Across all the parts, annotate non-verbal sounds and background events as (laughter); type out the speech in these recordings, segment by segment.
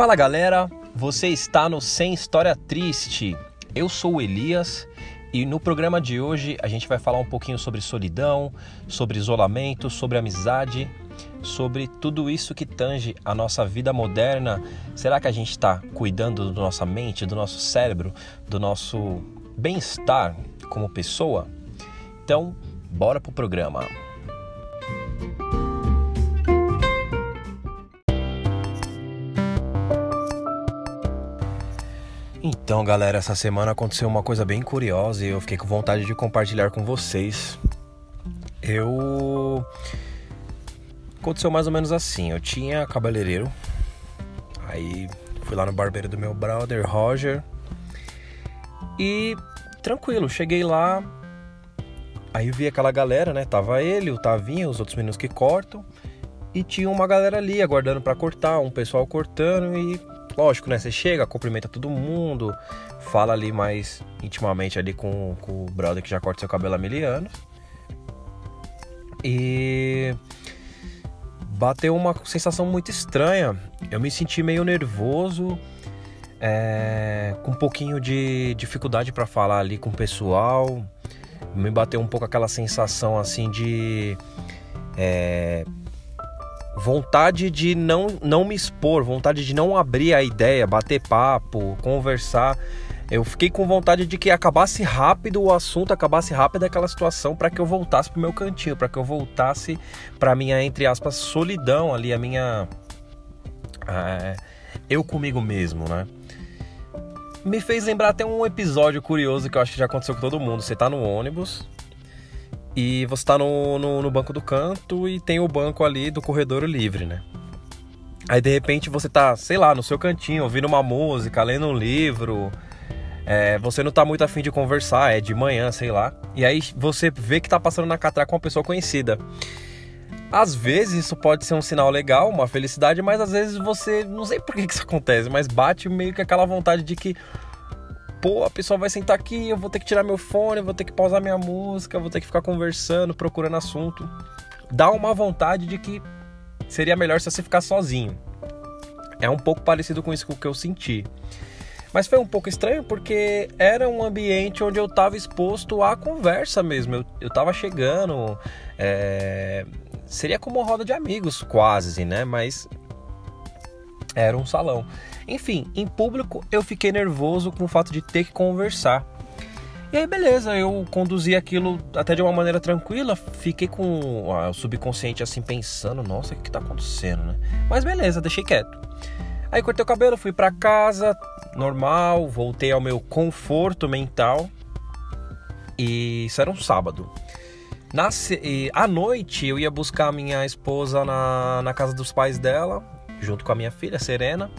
Fala galera, você está no Sem História Triste. Eu sou o Elias e no programa de hoje a gente vai falar um pouquinho sobre solidão, sobre isolamento, sobre amizade, sobre tudo isso que tange a nossa vida moderna. Será que a gente está cuidando da nossa mente, do nosso cérebro, do nosso bem-estar como pessoa? Então, bora pro programa. Então, galera, essa semana aconteceu uma coisa bem curiosa e eu fiquei com vontade de compartilhar com vocês. Eu. Aconteceu mais ou menos assim: eu tinha cabeleireiro, aí fui lá no barbeiro do meu brother, Roger, e tranquilo, cheguei lá, aí vi aquela galera, né? Tava ele, o Tavinho, os outros meninos que cortam, e tinha uma galera ali aguardando para cortar, um pessoal cortando e lógico, né? Você chega, cumprimenta todo mundo, fala ali mais intimamente ali com, com o brother que já corta seu cabelo há mil anos. E bateu uma sensação muito estranha. Eu me senti meio nervoso, é, com um pouquinho de dificuldade para falar ali com o pessoal. Me bateu um pouco aquela sensação assim de é, vontade de não, não me expor, vontade de não abrir a ideia, bater papo, conversar. Eu fiquei com vontade de que acabasse rápido o assunto, acabasse rápido aquela situação para que eu voltasse pro meu cantinho, para que eu voltasse para minha entre aspas solidão ali, a minha é, eu comigo mesmo, né? Me fez lembrar até um episódio curioso que eu acho que já aconteceu com todo mundo. Você tá no ônibus, e você está no, no, no, banco do canto e tem o banco ali do corredor livre, né? Aí de repente você tá, sei lá, no seu cantinho, ouvindo uma música, lendo um livro. É, você não tá muito afim de conversar, é de manhã, sei lá. E aí você vê que tá passando na catraca com uma pessoa conhecida. Às vezes isso pode ser um sinal legal, uma felicidade, mas às vezes você, não sei por que, que isso acontece, mas bate meio que aquela vontade de que pô, a pessoa vai sentar aqui, eu vou ter que tirar meu fone, vou ter que pausar minha música, vou ter que ficar conversando, procurando assunto. Dá uma vontade de que seria melhor se você ficar sozinho. É um pouco parecido com isso que eu senti. Mas foi um pouco estranho porque era um ambiente onde eu estava exposto à conversa mesmo. Eu, eu tava chegando. É... Seria como uma roda de amigos, quase, né? Mas era um salão. Enfim, em público eu fiquei nervoso com o fato de ter que conversar. E aí, beleza, eu conduzi aquilo até de uma maneira tranquila, fiquei com o subconsciente assim pensando, nossa, o que, tá acontecendo, né? Mas beleza, deixei quieto. Aí cortei o cabelo, fui para casa, normal, voltei ao meu conforto mental. E isso era um sábado. Na, e, à noite eu ia buscar minha esposa na, na casa dos pais dela junto com a minha filha, Serena.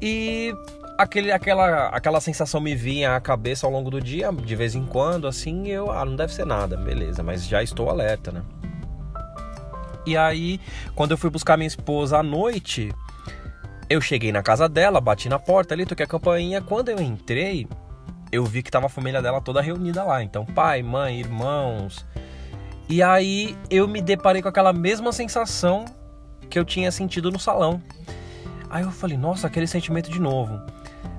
E aquele, aquela, aquela sensação me vinha à cabeça ao longo do dia, de vez em quando, assim, eu, ah, não deve ser nada, beleza, mas já estou alerta, né? E aí, quando eu fui buscar minha esposa à noite, eu cheguei na casa dela, bati na porta ali, toquei a campainha. Quando eu entrei, eu vi que tava a família dela toda reunida lá. Então, pai, mãe, irmãos. E aí eu me deparei com aquela mesma sensação que eu tinha sentido no salão. Aí eu falei, nossa, aquele sentimento de novo.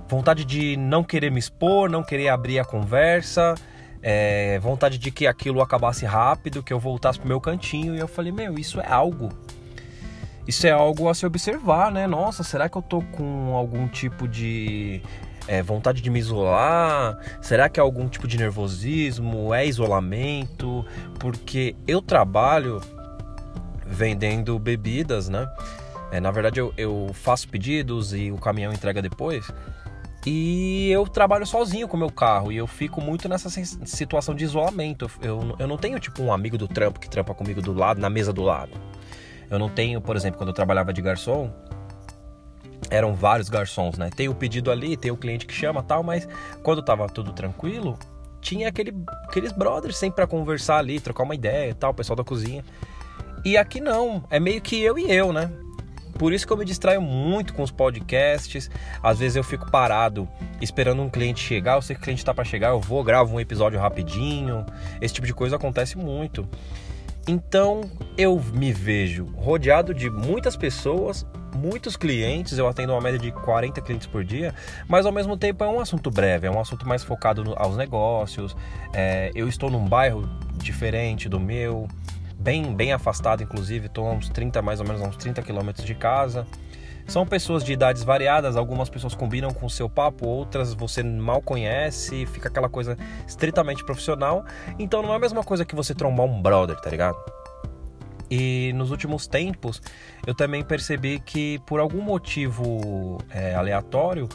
Vontade de não querer me expor, não querer abrir a conversa, é, vontade de que aquilo acabasse rápido, que eu voltasse pro meu cantinho. E eu falei, meu, isso é algo. Isso é algo a se observar, né? Nossa, será que eu tô com algum tipo de é, vontade de me isolar? Será que é algum tipo de nervosismo? É isolamento? Porque eu trabalho vendendo bebidas, né? É, na verdade, eu, eu faço pedidos e o caminhão entrega depois. E eu trabalho sozinho com o meu carro e eu fico muito nessa situação de isolamento. Eu, eu não tenho tipo um amigo do trampo que trampa comigo do lado, na mesa do lado. Eu não tenho, por exemplo, quando eu trabalhava de garçom, eram vários garçons, né? Tem o pedido ali, tem o cliente que chama tal, mas quando tava tudo tranquilo, tinha aquele, aqueles brothers sempre para conversar ali, trocar uma ideia e tal, o pessoal da cozinha. E aqui não, é meio que eu e eu, né? Por isso que eu me distraio muito com os podcasts. Às vezes eu fico parado esperando um cliente chegar. Eu sei que o cliente está para chegar, eu vou, gravo um episódio rapidinho. Esse tipo de coisa acontece muito. Então eu me vejo rodeado de muitas pessoas, muitos clientes, eu atendo uma média de 40 clientes por dia, mas ao mesmo tempo é um assunto breve, é um assunto mais focado no, aos negócios. É, eu estou num bairro diferente do meu, bem, bem afastado, inclusive, estou a uns 30, mais ou menos, uns 30 quilômetros de casa. São pessoas de idades variadas, algumas pessoas combinam com o seu papo, outras você mal conhece, fica aquela coisa estritamente profissional. Então não é a mesma coisa que você trombar um brother, tá ligado? E nos últimos tempos eu também percebi que por algum motivo é, aleatório,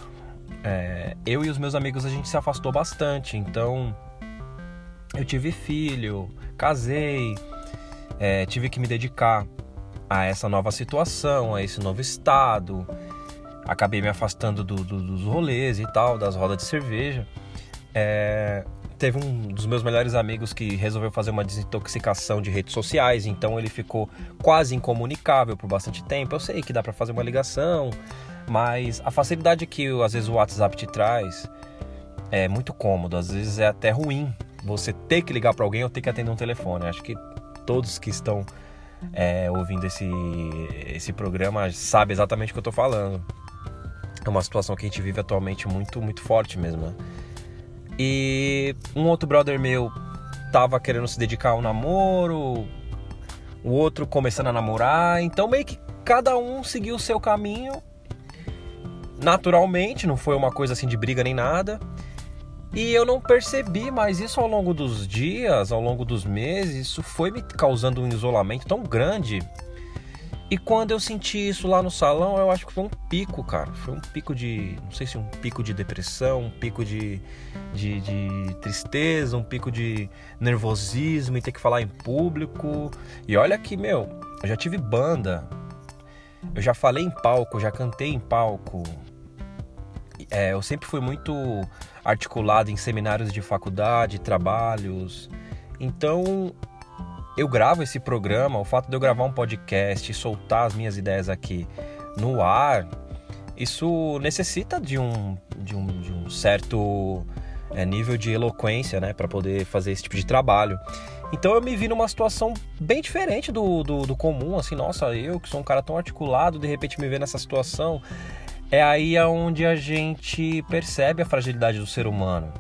é, eu e os meus amigos a gente se afastou bastante. Então eu tive filho, casei, é, tive que me dedicar a essa nova situação, a esse novo estado. Acabei me afastando do, do, dos rolês e tal, das rodas de cerveja. É, teve um dos meus melhores amigos que resolveu fazer uma desintoxicação de redes sociais, então ele ficou quase incomunicável por bastante tempo. Eu sei que dá para fazer uma ligação, mas a facilidade que às vezes o WhatsApp te traz é muito cômodo, às vezes é até ruim você ter que ligar para alguém ou ter que atender um telefone. Acho que todos que estão é, ouvindo esse, esse programa sabe exatamente o que eu tô falando. É uma situação que a gente vive atualmente muito, muito forte mesmo. Né? E um outro brother meu tava querendo se dedicar ao namoro, o outro começando a namorar, então meio que cada um seguiu o seu caminho naturalmente, não foi uma coisa assim de briga nem nada. E eu não percebi, mas isso ao longo dos dias, ao longo dos meses, isso foi me causando um isolamento tão grande. E quando eu senti isso lá no salão, eu acho que foi um pico, cara. Foi um pico de. Não sei se um pico de depressão, um pico de, de, de tristeza, um pico de nervosismo e ter que falar em público. E olha que, meu, eu já tive banda. Eu já falei em palco, já cantei em palco. É, eu sempre fui muito articulado em seminários de faculdade, trabalhos. Então, eu gravo esse programa, o fato de eu gravar um podcast e soltar as minhas ideias aqui no ar, isso necessita de um, de um, de um certo é, nível de eloquência, né, para poder fazer esse tipo de trabalho. Então eu me vi numa situação bem diferente do, do, do, comum, assim, nossa, eu que sou um cara tão articulado, de repente me ver nessa situação. É aí onde a gente percebe a fragilidade do ser humano.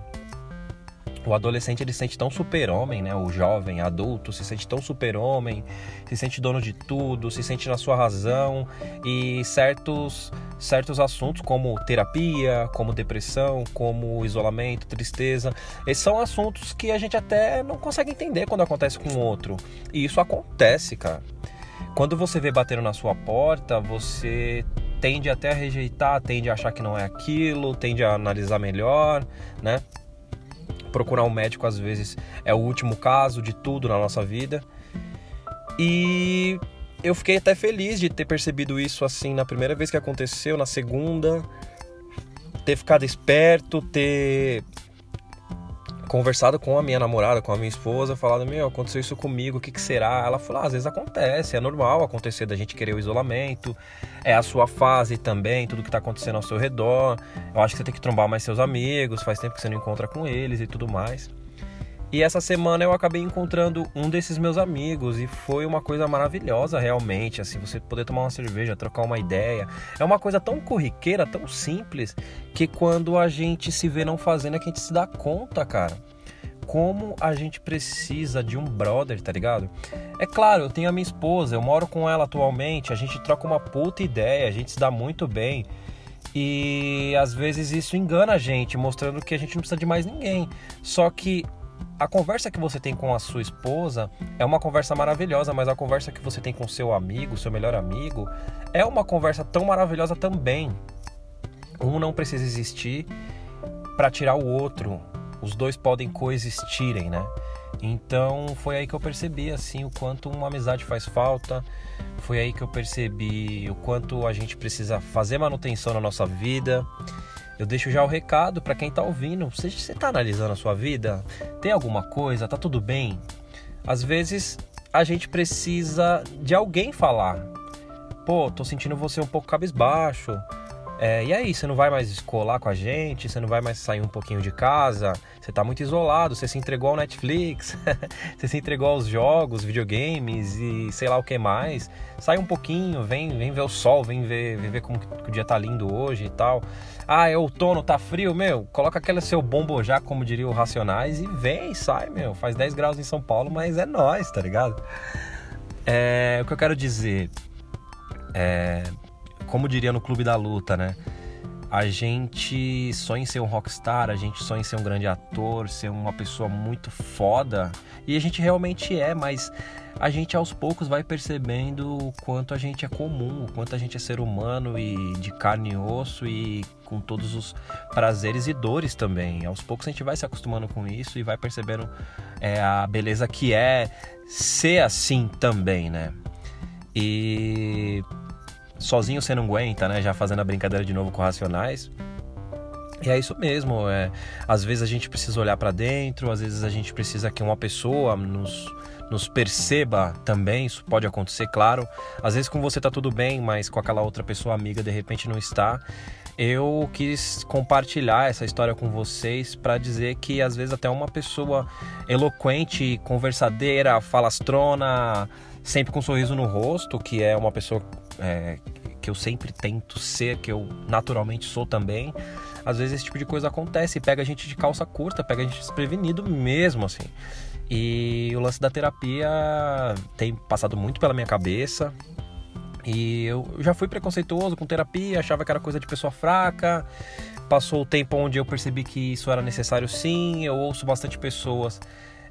O adolescente ele se sente tão super-homem, né? O jovem, adulto, se sente tão super-homem, se sente dono de tudo, se sente na sua razão e certos certos assuntos como terapia, como depressão, como isolamento, tristeza, esses são assuntos que a gente até não consegue entender quando acontece com o outro. E isso acontece, cara. Quando você vê batendo na sua porta, você tende até a rejeitar, tende a achar que não é aquilo, tende a analisar melhor, né? Procurar um médico às vezes é o último caso de tudo na nossa vida. E eu fiquei até feliz de ter percebido isso assim na primeira vez que aconteceu, na segunda, ter ficado esperto, ter conversado com a minha namorada, com a minha esposa, falado, meu, aconteceu isso comigo, o que, que será? Ela falou, ah, às vezes acontece, é normal acontecer da gente querer o isolamento, é a sua fase também, tudo que tá acontecendo ao seu redor. Eu acho que você tem que trombar mais seus amigos, faz tempo que você não encontra com eles e tudo mais. E essa semana eu acabei encontrando um desses meus amigos e foi uma coisa maravilhosa realmente, assim, você poder tomar uma cerveja, trocar uma ideia. É uma coisa tão corriqueira, tão simples, que quando a gente se vê não fazendo é que a gente se dá conta, cara. Como a gente precisa de um brother, tá ligado? É claro, eu tenho a minha esposa, eu moro com ela atualmente, a gente troca uma puta ideia, a gente se dá muito bem. E às vezes isso engana a gente, mostrando que a gente não precisa de mais ninguém. Só que a conversa que você tem com a sua esposa é uma conversa maravilhosa, mas a conversa que você tem com seu amigo, seu melhor amigo, é uma conversa tão maravilhosa também. Um não precisa existir para tirar o outro. Os dois podem coexistirem, né? Então foi aí que eu percebi assim o quanto uma amizade faz falta. Foi aí que eu percebi o quanto a gente precisa fazer manutenção na nossa vida eu deixo já o recado para quem está ouvindo. Você está analisando a sua vida? Tem alguma coisa? Tá tudo bem? Às vezes a gente precisa de alguém falar. Pô, tô sentindo você um pouco cabisbaixo. É, e aí, você não vai mais colar com a gente, você não vai mais sair um pouquinho de casa, você tá muito isolado, você se entregou ao Netflix, (laughs) você se entregou aos jogos, videogames e sei lá o que mais. Sai um pouquinho, vem, vem ver o sol, vem ver, vem ver como que o dia tá lindo hoje e tal. Ah, é outono, tá frio, meu, coloca aquele seu bombo já, como diria o Racionais, e vem, sai, meu. Faz 10 graus em São Paulo, mas é nós, tá ligado? É, o que eu quero dizer é como diria no Clube da Luta, né? A gente sonha em ser um rockstar, a gente sonha em ser um grande ator, ser uma pessoa muito foda. E a gente realmente é, mas a gente aos poucos vai percebendo o quanto a gente é comum, o quanto a gente é ser humano e de carne e osso e com todos os prazeres e dores também. Aos poucos a gente vai se acostumando com isso e vai percebendo é, a beleza que é ser assim também, né? E sozinho você não aguenta, né? Já fazendo a brincadeira de novo com Racionais. E é isso mesmo, é, às vezes a gente precisa olhar para dentro, às vezes a gente precisa que uma pessoa nos, nos perceba também, isso pode acontecer, claro. Às vezes com você tá tudo bem, mas com aquela outra pessoa amiga de repente não está. Eu quis compartilhar essa história com vocês para dizer que às vezes até uma pessoa eloquente, conversadeira, falastrona, sempre com um sorriso no rosto, que é uma pessoa é, que eu sempre tento ser, que eu naturalmente sou também. Às vezes esse tipo de coisa acontece e pega a gente de calça curta, pega a gente desprevenido mesmo, assim. E o lance da terapia tem passado muito pela minha cabeça. E eu já fui preconceituoso com terapia, achava que era coisa de pessoa fraca. Passou o tempo onde eu percebi que isso era necessário sim. Eu ouço bastante pessoas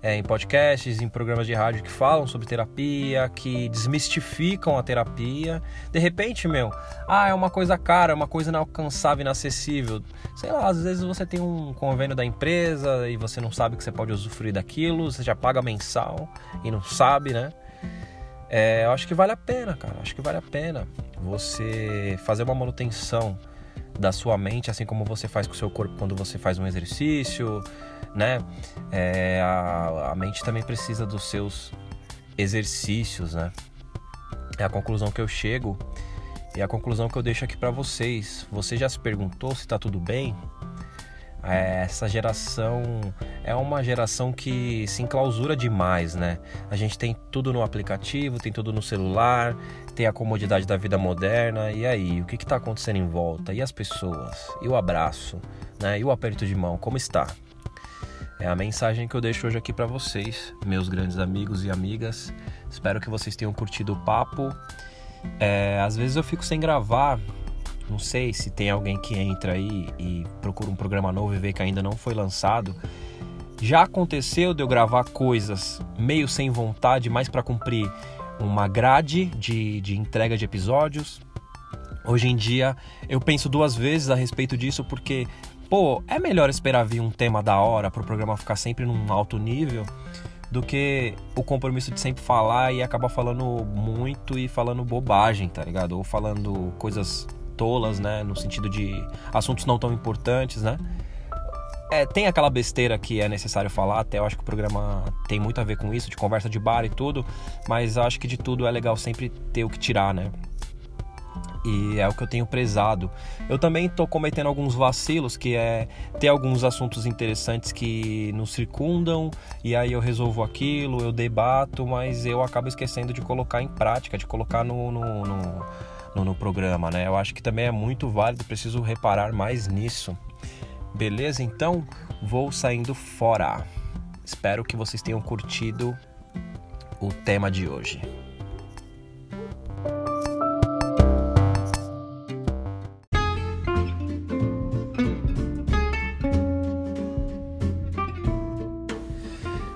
é, em podcasts, em programas de rádio que falam sobre terapia, que desmistificam a terapia. De repente, meu, ah, é uma coisa cara, é uma coisa inalcançável, inacessível. Sei lá, às vezes você tem um convênio da empresa e você não sabe que você pode usufruir daquilo, você já paga mensal e não sabe, né? É, eu acho que vale a pena, cara. Acho que vale a pena você fazer uma manutenção da sua mente, assim como você faz com o seu corpo quando você faz um exercício, né? É, a, a mente também precisa dos seus exercícios, né? É a conclusão que eu chego e a conclusão que eu deixo aqui para vocês. Você já se perguntou se tá tudo bem? É, essa geração é uma geração que se enclausura demais, né? A gente tem tudo no aplicativo, tem tudo no celular, tem a comodidade da vida moderna. E aí, o que está acontecendo em volta? E as pessoas? E o abraço? Né? E o aperto de mão? Como está? É a mensagem que eu deixo hoje aqui para vocês, meus grandes amigos e amigas. Espero que vocês tenham curtido o papo. É, às vezes eu fico sem gravar, não sei se tem alguém que entra aí e procura um programa novo e vê que ainda não foi lançado. Já aconteceu de eu gravar coisas meio sem vontade, mais para cumprir uma grade de, de entrega de episódios. Hoje em dia eu penso duas vezes a respeito disso porque pô, é melhor esperar vir um tema da hora para o programa ficar sempre num alto nível do que o compromisso de sempre falar e acabar falando muito e falando bobagem, tá ligado? Ou falando coisas tolas, né? No sentido de assuntos não tão importantes, né? É, tem aquela besteira que é necessário falar, até eu acho que o programa tem muito a ver com isso, de conversa de bar e tudo, mas acho que de tudo é legal sempre ter o que tirar, né? e é o que eu tenho prezado. Eu também estou cometendo alguns vacilos, que é ter alguns assuntos interessantes que nos circundam e aí eu resolvo aquilo, eu debato, mas eu acabo esquecendo de colocar em prática, de colocar no, no, no, no, programa, né? Eu acho que também é muito válido, preciso reparar mais nisso. Beleza? Então vou saindo fora. Espero que vocês tenham curtido o tema de hoje.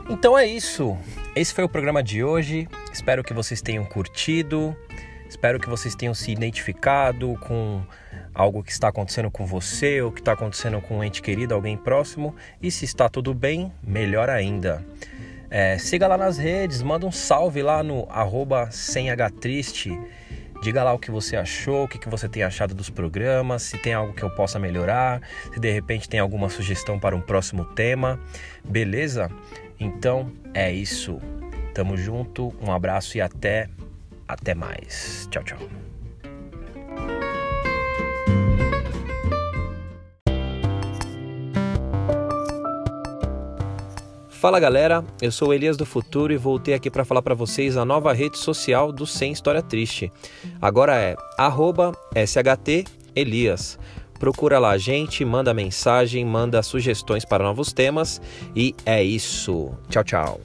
Então é isso. Esse foi o programa de hoje. Espero que vocês tenham curtido. Espero que vocês tenham se identificado com algo que está acontecendo com você ou que está acontecendo com um ente querido, alguém próximo. E se está tudo bem, melhor ainda. É, siga lá nas redes, manda um salve lá no arroba triste. Diga lá o que você achou, o que você tem achado dos programas, se tem algo que eu possa melhorar, se de repente tem alguma sugestão para um próximo tema, beleza? Então é isso. Tamo junto, um abraço e até até mais. Tchau, tchau. Fala galera, eu sou o Elias do Futuro e voltei aqui para falar para vocês a nova rede social do Sem História Triste. Agora é @shtelias. Procura lá a gente, manda mensagem, manda sugestões para novos temas e é isso. Tchau, tchau.